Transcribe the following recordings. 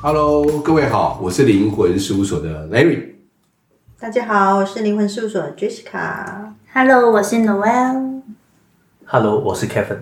Hello，各位好，我是灵魂事务所的 Larry。大家好，我是灵魂事务所的 Jessica。Hello，我是 Noel。Hello，我是 Kevin。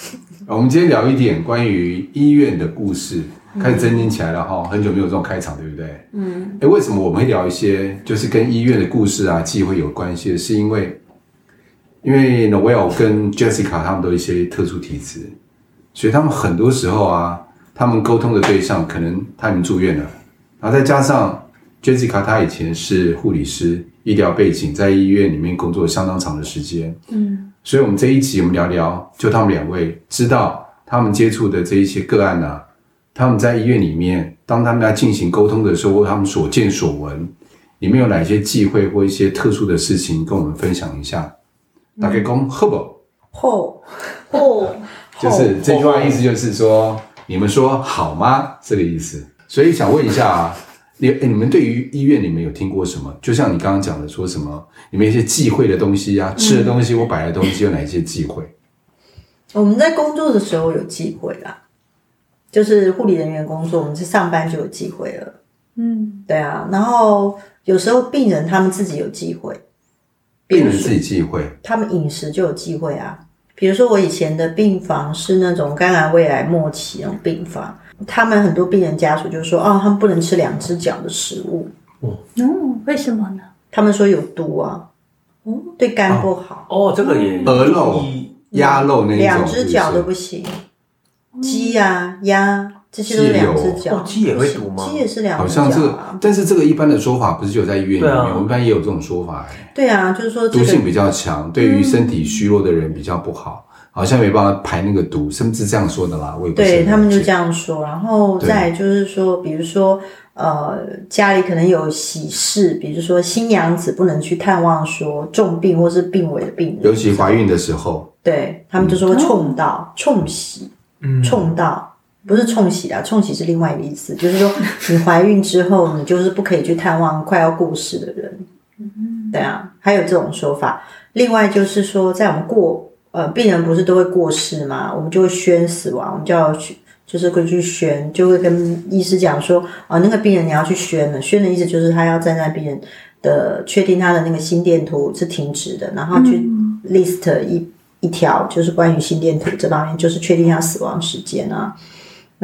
我们今天聊一点关于医院的故事，开始增进起来了哈。很久没有这种开场，对不对？嗯。诶，为什么我们会聊一些就是跟医院的故事啊、忌讳有关系的？是因为，因为 Noel 跟 Jessica 他们都一些特殊体质，所以他们很多时候啊。他们沟通的对象可能他已经住院了，然后再加上 Jessica，她以前是护理师，医疗背景，在医院里面工作相当长的时间。嗯，所以我们这一集我们聊聊，就他们两位知道他们接触的这一些个案啊，他们在医院里面，当他们要进行沟通的时候，他们所见所闻，里面有哪些忌讳或一些特殊的事情，跟我们分享一下。大概讲好不好？好，就是这句话意思就是说。你们说好吗？这个意思。所以想问一下啊，你你们对于医院里面有听过什么？就像你刚刚讲的，说什么你们一些忌讳的东西啊，吃的东西或摆的东西有哪一些忌讳？我们在工作的时候有忌讳啦，就是护理人员工作，我们是上班就有忌讳了。嗯，对啊。然后有时候病人他们自己有忌讳，病人自己忌讳，他们饮食就有忌讳啊。比如说，我以前的病房是那种肝癌、胃癌末期那种病房，他们很多病人家属就说：“哦，他们不能吃两只脚的食物。”哦，为什么呢？他们说有毒啊，哦，对肝不好。哦，这个也鹅肉、鸭肉那种，两只脚都不行。鸡呀、鸭这些都是两只脚，鸡也会毒吗？鸡也是两只脚。好像这个，但是这个一般的说法不是只有在医院里面，我们一般也有这种说法。对啊，就是说毒性比较强，对于身体虚弱的人比较不好，好像没办法排那个毒，甚至这样说的啦。我也不对他们就这样说，然后再就是说，比如说呃，家里可能有喜事，比如说新娘子不能去探望说重病或是病危的病人，尤其怀孕的时候，对他们就说冲到冲喜，嗯，冲到。不是冲喜啊，冲喜是另外一个意思，就是说你怀孕之后，你就是不可以去探望快要过世的人。嗯，对啊，还有这种说法。另外就是说，在我们过呃病人不是都会过世嘛，我们就会宣死亡，我们就要去就是会去宣，就会跟医师讲说啊、呃，那个病人你要去宣了，宣的意思就是他要站在病人的确定他的那个心电图是停止的，然后去 list 一一条就是关于心电图这方面，就是确定他死亡时间啊。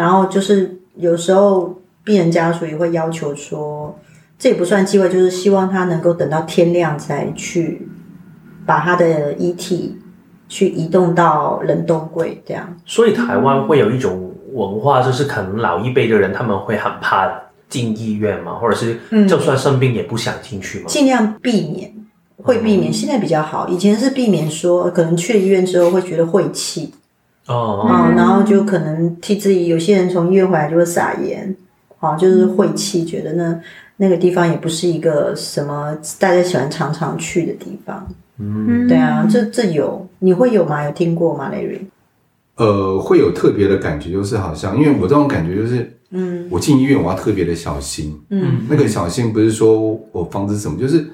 然后就是有时候病人家属也会要求说，这也不算忌讳，就是希望他能够等到天亮才去把他的遗体去移动到冷冻柜这样。所以台湾会有一种文化，就是可能老一辈的人他们会很怕进医院嘛，或者是就算生病也不想进去嘛，尽量避免，会避免。现在比较好，以前是避免说可能去了医院之后会觉得晦气。哦、嗯，然后就可能替自己，有些人从医院回来就会撒盐，啊，就是晦气，觉得那那个地方也不是一个什么大家喜欢常常去的地方。嗯，对啊，这这有你会有吗？有听过吗，Larry？呃，会有特别的感觉，就是好像因为我这种感觉就是，嗯，我进医院我要特别的小心，嗯，那个小心不是说我防止什么，就是。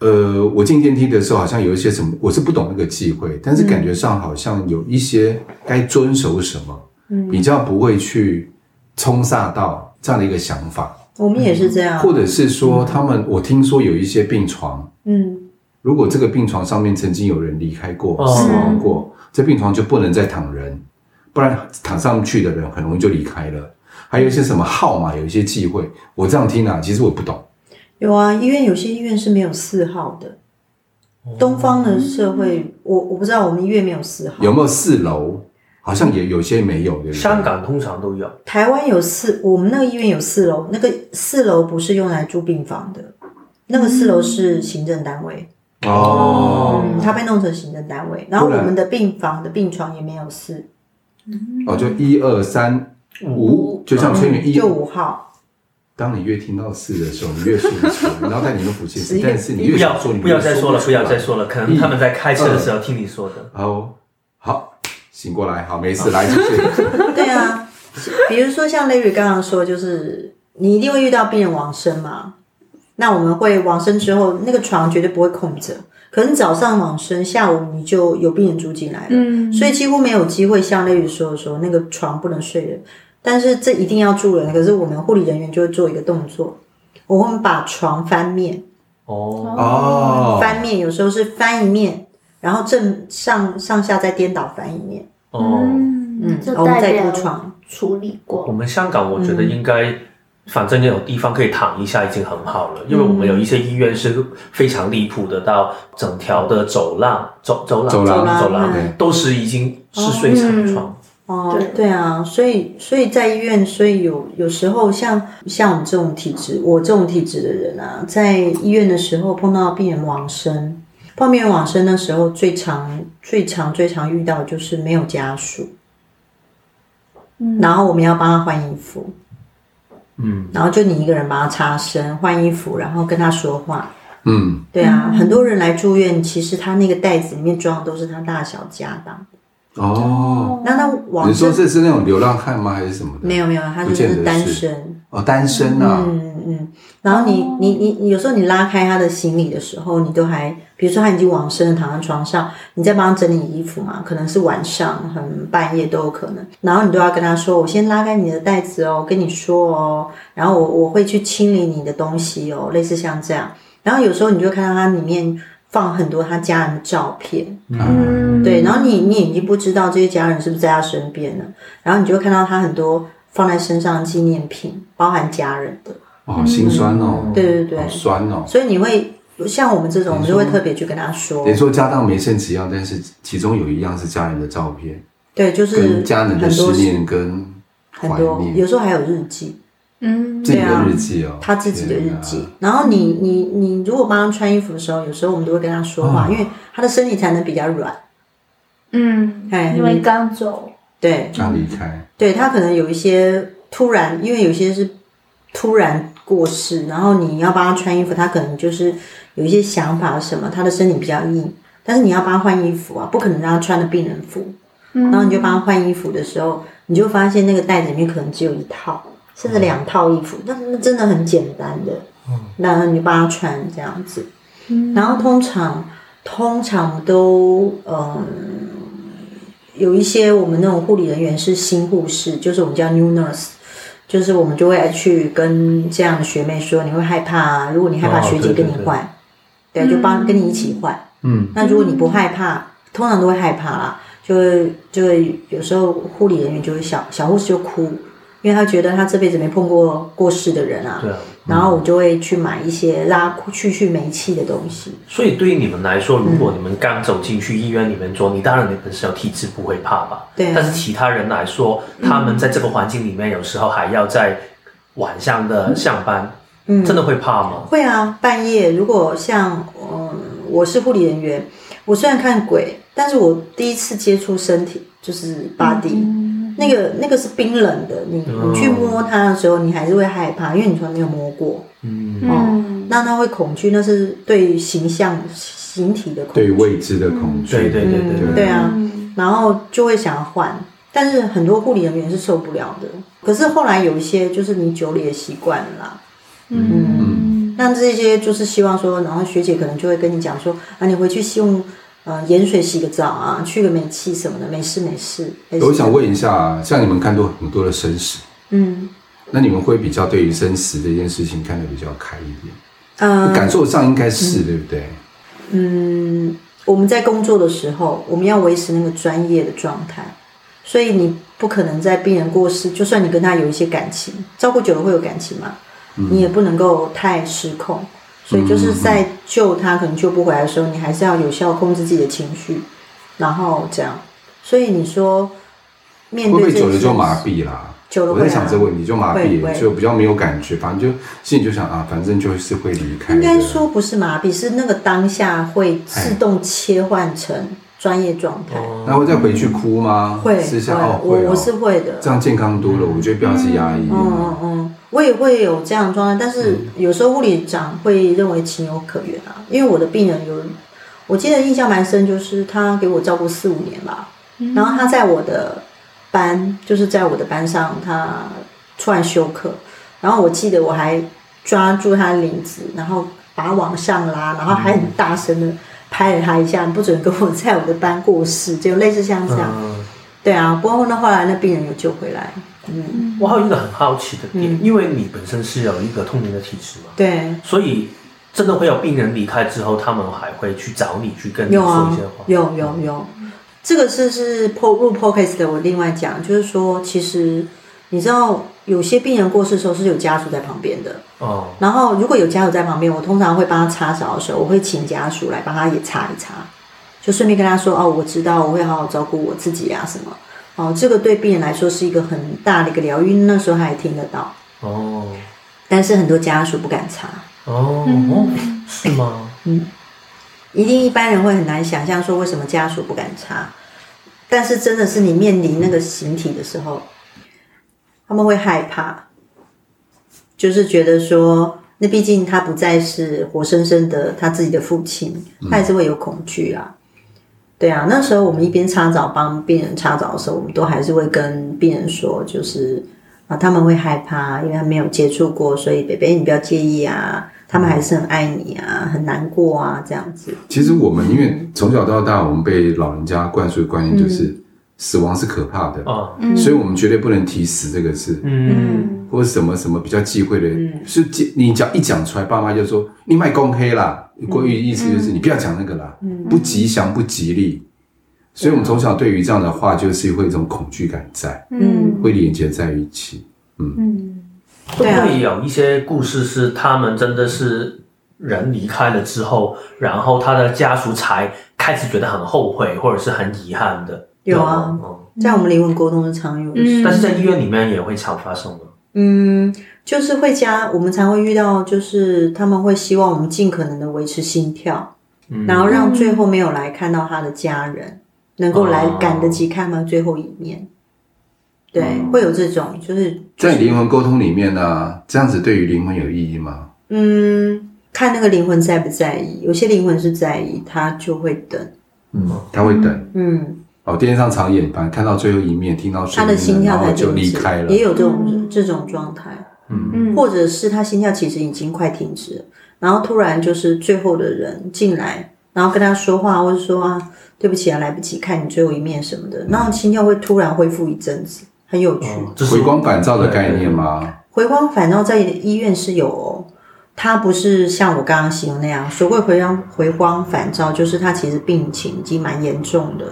呃，我进电梯的时候，好像有一些什么，我是不懂那个忌讳，但是感觉上好像有一些该遵守什么，嗯，比较不会去冲煞到这样的一个想法。我们也是这样，或者是说，他们，我听说有一些病床，嗯，如果这个病床上面曾经有人离开过、死亡过，这病床就不能再躺人，不然躺上去的人很容易就离开了。还有一些什么号码，有一些忌讳，我这样听啊，其实我不懂。有啊，医院有些医院是没有四号的。东方的社会，我我不知道，我们医院没有四号。有没有四楼？好像也有些没有，对不对？香港通常都有。台湾有四，我们那个医院有四楼，那个四楼不是用来住病房的，那个四楼是行政单位。哦。嗯，它被弄成行政单位，然后我们的病房的病床也没有四。哦，就一二三五，就像催眠一，就五号。当你越听到四的时候，你越说不出，然后在你们附近，但是你越要说，你不要再说了，不要再说了，可能他们在开车的时候听你说的。好，好，醒过来，好，没事，来继续。对啊，比如说像 Larry 刚刚说，就是你一定会遇到病人往生嘛，那我们会往生之后，那个床绝对不会空着，可能早上往生，下午你就有病人住进来了，嗯，所以几乎没有机会像 Larry 说的说那个床不能睡人。但是这一定要住人，可是我们护理人员就会做一个动作，我们把床翻面。哦哦，翻面有时候是翻一面，然后正上上下再颠倒翻一面。哦，嗯，然后再代表铺床。处理过。我们香港我觉得应该，反正有地方可以躺一下已经很好了，因为我们有一些医院是非常离谱的，到整条的走廊、走走廊、走廊走廊嗯都是已经是睡长床。哦，对。对啊，所以所以在医院，所以有有时候像像我们这种体质，我这种体质的人啊，在医院的时候碰到病人往生，碰到病人往生的时候，最常最常最常遇到的就是没有家属，嗯。然后我们要帮他换衣服，嗯，然后就你一个人帮他擦身、换衣服，然后跟他说话。嗯，对啊，很多人来住院，其实他那个袋子里面装的都是他大小家当。哦，那那往你说这是那种流浪汉吗？还是什么的？没有没有，他就是单身。哦，单身啊，嗯嗯，然后你你你你有时候你拉开他的行李的时候，你都还，比如说他已经往生了，躺在床上，你在帮他整理衣服嘛，可能是晚上，很半夜都有可能，然后你都要跟他说，我先拉开你的袋子哦，跟你说哦，然后我我会去清理你的东西哦，类似像这样，然后有时候你就看到他里面放很多他家人的照片，嗯，对，然后你你已经不知道这些家人是不是在他身边了，然后你就会看到他很多放在身上的纪念品，包含家人的。哦，好心酸哦，对对对。好酸哦。所以你会像我们这种，我们就会特别去跟他说。等于，说家当没剩几样，但是其中有一样是家人的照片，对，就是跟家人的思念跟怀很多，念，有时候还有日记，嗯，自己的对啊。日记哦，他自己的日记。哪。然后你你你如果帮他穿衣服的时候，有时候我们都会跟他说话，哦因为他的身体才能比较软。嗯，哎因为刚走，对，刚离开，对他可能有一些突然，因为有些是突然过世，然后你要帮他穿衣服，他可能就是有一些想法什么，他的身体比较硬，但是你要帮他换衣服啊，不可能让他穿的病人服。然后你就帮他换衣服的时候，你就发现那个袋子里面可能只有一套，甚至两套衣服，那那真的很简单的。然后你就帮他穿这样子，然后通常通常都嗯。有一些我们那种护理人员是新护士，就是我们叫 new nurse，就是我们就会去跟这样的学妹说，你会害怕啊？如果你害怕，哦学姐跟你换，对，对，就帮跟你一起换。嗯，那如果你不害怕，通常都会害怕啦，就会就会有时候护理人员就会小小护士就哭，因为他觉得他这辈子没碰过过世的人啊。对啊。然后我就会去买一些拉去去煤气的东西。所以对于你们来说，如果你们刚走进去医院里面做，你当然你本身有体质不会怕吧？对啊但是其他人来说，他们在这个环境里面，有时候还要在晚上的上班，嗯，真的会怕吗？会啊，半夜如果像嗯，我是护理人员，我虽然看鬼，但是我第一次接触身体就是 body，、那个那个是冰冷的，你你去摸它的时候，你还是会害怕，因为你从来没有摸过，嗯，嗯，那他会恐惧，那是对形象形体的恐惧，对未知的恐惧，对对对对嗯，对啊，然后就会想要换，但是很多护理人员是受不了的。可是后来有一些就是你久了也习惯了啦，嗯，那这些就是希望说，然后学姐可能就会跟你讲说啊，你回去用呃盐水洗个澡啊，去个煤气什么的，没事没事。我想问一下，像你们看多很多的生死，嗯那你们会比较对于生死这件事情看得比较开一点？呃感受上应该是、对不对？嗯，我们在工作的时候，我们要维持那个专业的状态，所以你不可能在病人过世，就算你跟他有一些感情，照顾久了会有感情嘛，你也不能够太失控。所以就是在救他可能救不回来的时候，你还是要有效控制自己的情绪，然后这样。所以你说面对不会久了就麻痹啦？久了我在想这个问题，就麻痹了，会就比较没有感觉，反正就心里就想啊，反正就是会离开。应该说不是麻痹，是那个当下会自动切换成专业状态。那会再回去哭吗？会私下会哦，会哦我我是会的。这样健康多了，我觉得不要去压抑。嗯嗯嗯，我也会有这样的状态，但是有时候护理长会认为情有可原啊，因为我的病人有，我记得印象蛮深，就是他给我照顾四五年吧，然后他在我的班，就是在我的班上，他突然休克，然后我记得我还抓住他的领子，然后把他往上拉，然后还很大声的拍了他一下，不准跟我在我的班过世，就类似像这样。嗯，对啊，不过那后来那病人有救回来。嗯，我还有一个很好奇的点，嗯、因为你本身是有一个通灵的体质嘛，对，所以真的会有病人离开之后，他们还会去找你去跟你说一些话。有、啊、有有，有，这个是是破入 podcast 的。我另外讲，就是说，其实你知道，有些病人过世的时候是有家属在旁边的哦。然后如果有家属在旁边，我通常会帮他擦澡的时候，我会请家属来帮他也擦一擦，就顺便跟他说：“哦，我知道，我会好好照顾我自己啊，什么。”哦，这个对病人来说是一个很大的一个疗愈，那时候他也听得到哦。但是很多家属不敢擦哦，是吗？嗯，一定一般人会很难想象说为什么家属不敢擦，但是真的是你面临那个形体的时候，他们会害怕，就是觉得说，那毕竟他不再是活生生的他自己的父亲，他还是会有恐惧啊。对啊，那时候我们一边擦澡帮病人擦澡的时候，我们都还是会跟病人说，就是啊，他们会害怕，因为他没有接触过，所以北北你不要介意啊，他们还是很爱你啊，很难过啊，这样子。其实我们因为从小到大，我们被老人家灌输的观念就是死亡是可怕的啊，嗯、所以我们绝对不能提死这个字，嗯，或者什么什么比较忌讳的，嗯、是你讲一讲出来，爸妈就说你卖公黑啦。国语意思就是你不要讲那个啦，嗯、不吉祥不吉利，嗯、所以我们从小对于这样的话就是会有一种恐惧感在，嗯，会连接在一起，嗯。嗯，会不会有一些故事是他们真的是人离开了之后，然后他的家属才开始觉得很后悔或者是很遗憾的？有啊，在我们灵魂沟通是常有，嗯，但是在医院里面也会常发生的，嗯。就是会加，我们才会遇到，就是他们会希望我们尽可能的维持心跳，嗯、然后让最后没有来看到他的家人能够来赶得及看到最后一面。哦、对，嗯、会有这种，就是、就是、在灵魂沟通里面呢、啊，这样子对于灵魂有意义吗？嗯，看那个灵魂在不在意，有些灵魂是在意，他就会等。嗯，他会等。嗯，哦，电视上常演吧，看到最后一面，听到他的心跳才就离开了，也有这种、嗯、这种状态。嗯，或者是他心跳其实已经快停止了，然后突然就是最后的人进来，然后跟他说话，或者说啊，对不起啊，来不及看你最后一面什么的，然后心跳会突然恢复一阵子，很有趣。这是回光返照的概念吗？回光返照在医院是有哦，它不是像我刚刚形容那样，所谓回光回光返照，就是他其实病情已经蛮严重的，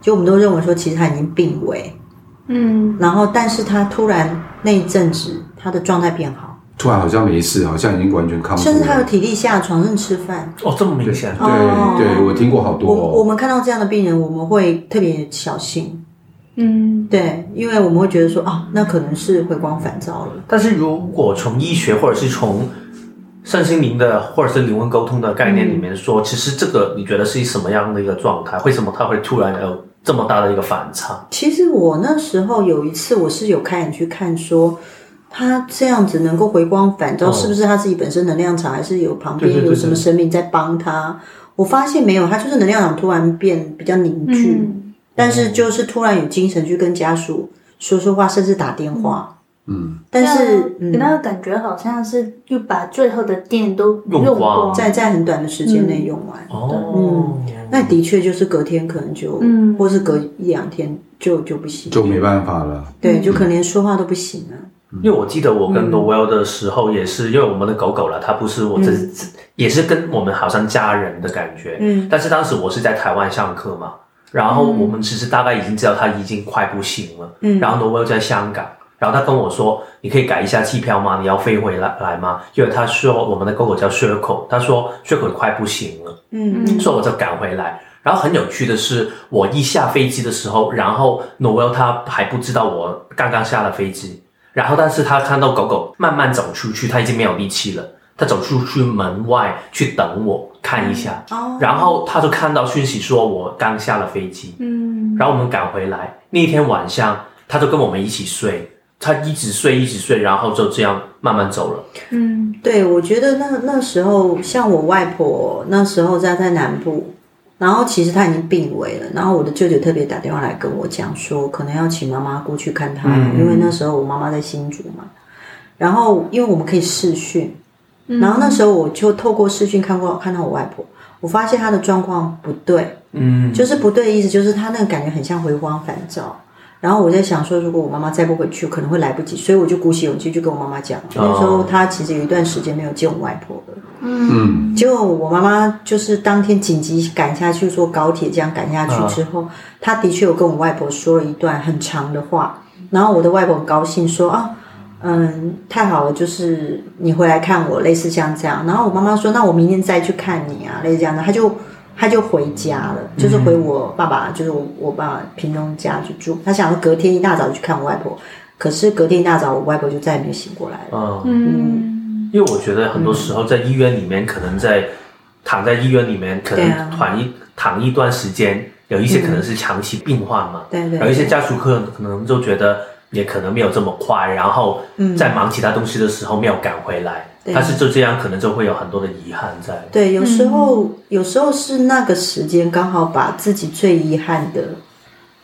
就我们都认为说其实他已经病危，嗯，然后但是他突然那一阵子。他的状态变好，突然好像没事，好像已经完全康复，甚至他有体力下床，甚至吃饭。哦，这么明显？对对，对，我听过好多、哦。我我们看到这样的病人，我们会特别小心。嗯，对，因为我们会觉得说，哦，那可能是回光返照了。但是如果从医学或者是从身心灵的或者是灵魂沟通的概念里面说，嗯、其实这个你觉得是什么样的一个状态？为什么他会突然有这么大的一个反差？其实我那时候有一次，我是有开眼去看说。他这样子能够回光返照，是不是他自己本身能量场，还是有旁边有什么生命在帮他？我发现没有，他就是能量场突然变比较凝聚，嗯、但是就是突然有精神去跟家属说说话，甚至打电话。嗯，但是给他的感觉好像是又把最后的电都用光，光在在很短的时间内用完。哦、嗯，那的确就是隔天可能就，嗯，或是隔一两天就就不行，就没办法了。对，就可能连说话都不行了。因为我记得我跟 Noelle 的时候也是，因为我们的狗狗了，它不是我这，也是跟我们好像家人的感觉。嗯。但是当时我是在台湾上课嘛，然后我们其实大概已经知道它已经快不行了。嗯。然后 Noelle 在香港，然后他跟我说：“你可以改一下机票吗？你要飞回来来吗？”因为他说我们的狗狗叫 Circle，他说 Circle 快不行了。嗯嗯。所以我就赶回来。然后很有趣的是，我一下飞机的时候，然后 Noelle 他还不知道我刚刚下了飞机。然后，但是他看到狗狗慢慢走出去，他已经没有力气了。他走出去门外去等我看一下，哦、然后他就看到讯息说我刚下了飞机。嗯，然后我们赶回来那天晚上，他就跟我们一起睡，他一直睡一直睡，然后就这样慢慢走了。嗯，对，我觉得那那时候像我外婆那时候在在南部。然后其实他已经病危了，然后我的舅舅特别打电话来跟我讲说，可能要请妈妈过去看他，嗯、因为那时候我妈妈在新竹嘛。然后因为我们可以视讯，然后那时候我就透过视讯看过看到我外婆，我发现她的状况不对，嗯，就是不对的意思，就是她那个感觉很像回光返照，然后我在想说，如果我妈妈再不回去，可能会来不及，所以我就鼓起勇气去跟我妈妈讲。那时候她其实有一段时间没有见我外婆了。嗯，结果我妈妈就是当天紧急赶下去，坐高铁这样赶下去之后，她的确有跟我外婆说了一段很长的话。然后我的外婆很高兴说啊，嗯，太好了，就是你回来看我，类似像这样。然后我妈妈说，那我明天再去看你啊，类似这样的，她就。他就回家了，就是回我爸爸，就是我我爸爸屏东家去住。他想要隔天一大早就去看我外婆，可是隔天一大早我外婆就再也没有醒过来了。嗯，因为我觉得很多时候在医院里面，可能在躺在医院里面，可能躺一躺一段时间，有一些可能是长期病患嘛，对对，有一些家属可能可能就觉得也可能没有这么快，然后在忙其他东西的时候没有赶回来。但是就这样，可能就会有很多的遗憾在。对，有时候、嗯、有时候是那个时间刚好把自己最遗憾的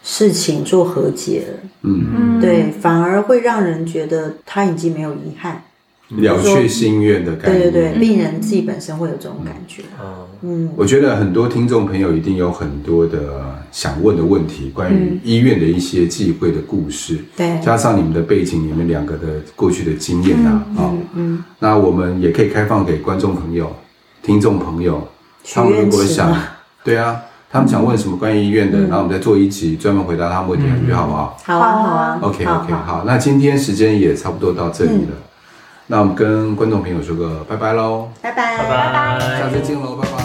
事情做和解了。嗯，对，反而会让人觉得他已经没有遗憾。了却心愿的感觉，对对对，病人自己本身会有这种感觉。嗯，嗯，我觉得很多听众朋友一定有很多的想问的问题，关于医院的一些忌讳的故事，对，加上你们的背景，你们两个的过去的经验呐，啊，嗯，那我们也可以开放给观众朋友、听众朋友，他们如果想，对啊，他们想问什么关于医院的，然后我们再做一集专门回答他们问题，你觉得好不好？好啊，好啊，OK OK，好，那今天时间也差不多到这里了。那我们跟观众朋友说个拜拜喽，拜拜，拜拜，下次见喽，拜拜。